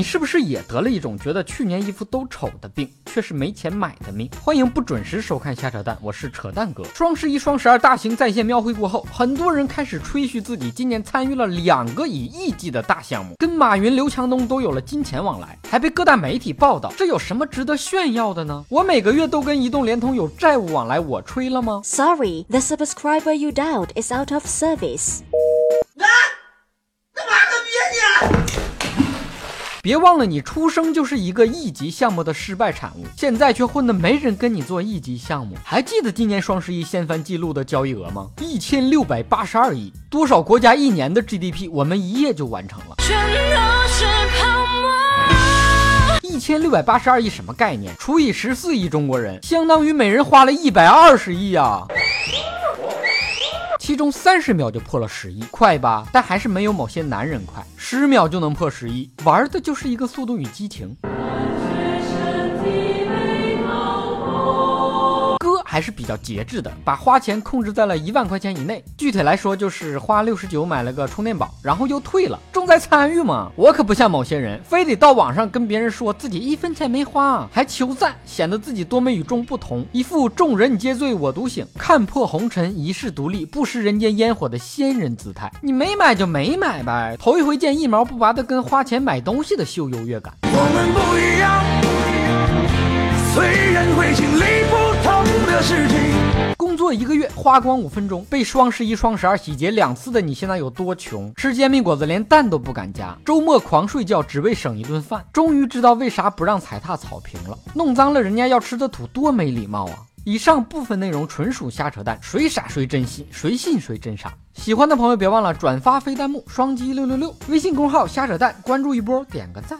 你是不是也得了一种觉得去年衣服都丑的病，却是没钱买的命？欢迎不准时收看瞎扯淡，我是扯淡哥。双十一、双十二大型在线庙会过后，很多人开始吹嘘自己今年参与了两个以亿计的大项目，跟马云、刘强东都有了金钱往来，还被各大媒体报道。这有什么值得炫耀的呢？我每个月都跟移动、联通有债务往来，我吹了吗？Sorry, the subscriber you dialed is out of service. 别忘了，你出生就是一个一级项目的失败产物，现在却混得没人跟你做一级项目。还记得今年双十一掀翻记录的交易额吗？一千六百八十二亿，多少国家一年的 GDP，我们一夜就完成了。一千六百八十二亿什么概念？除以十四亿中国人，相当于每人花了一百二十亿啊！其中三十秒就破了十亿，快吧？但还是没有某些男人快，十秒就能破十亿，玩的就是一个速度与激情。还是比较节制的，把花钱控制在了一万块钱以内。具体来说，就是花六十九买了个充电宝，然后又退了。重在参与嘛！我可不像某些人，非得到网上跟别人说自己一分钱没花，还求赞，显得自己多么与众不同，一副众人皆醉我独醒，看破红尘一世独立，不食人间烟火的仙人姿态。你没买就没买呗，头一回见一毛不拔的跟花钱买东西的秀优越感。我们不一样，虽然会经历不。工作一个月花光五分钟，被双十一、双十二洗劫两次的你，现在有多穷？吃煎饼果子连蛋都不敢加，周末狂睡觉只为省一顿饭。终于知道为啥不让踩踏草坪了，弄脏了人家要吃的土，多没礼貌啊！以上部分内容纯属瞎扯淡，谁傻谁真信，谁信谁真傻。喜欢的朋友别忘了转发飞弹幕，双击六六六，微信公号瞎扯淡，关注一波，点个赞。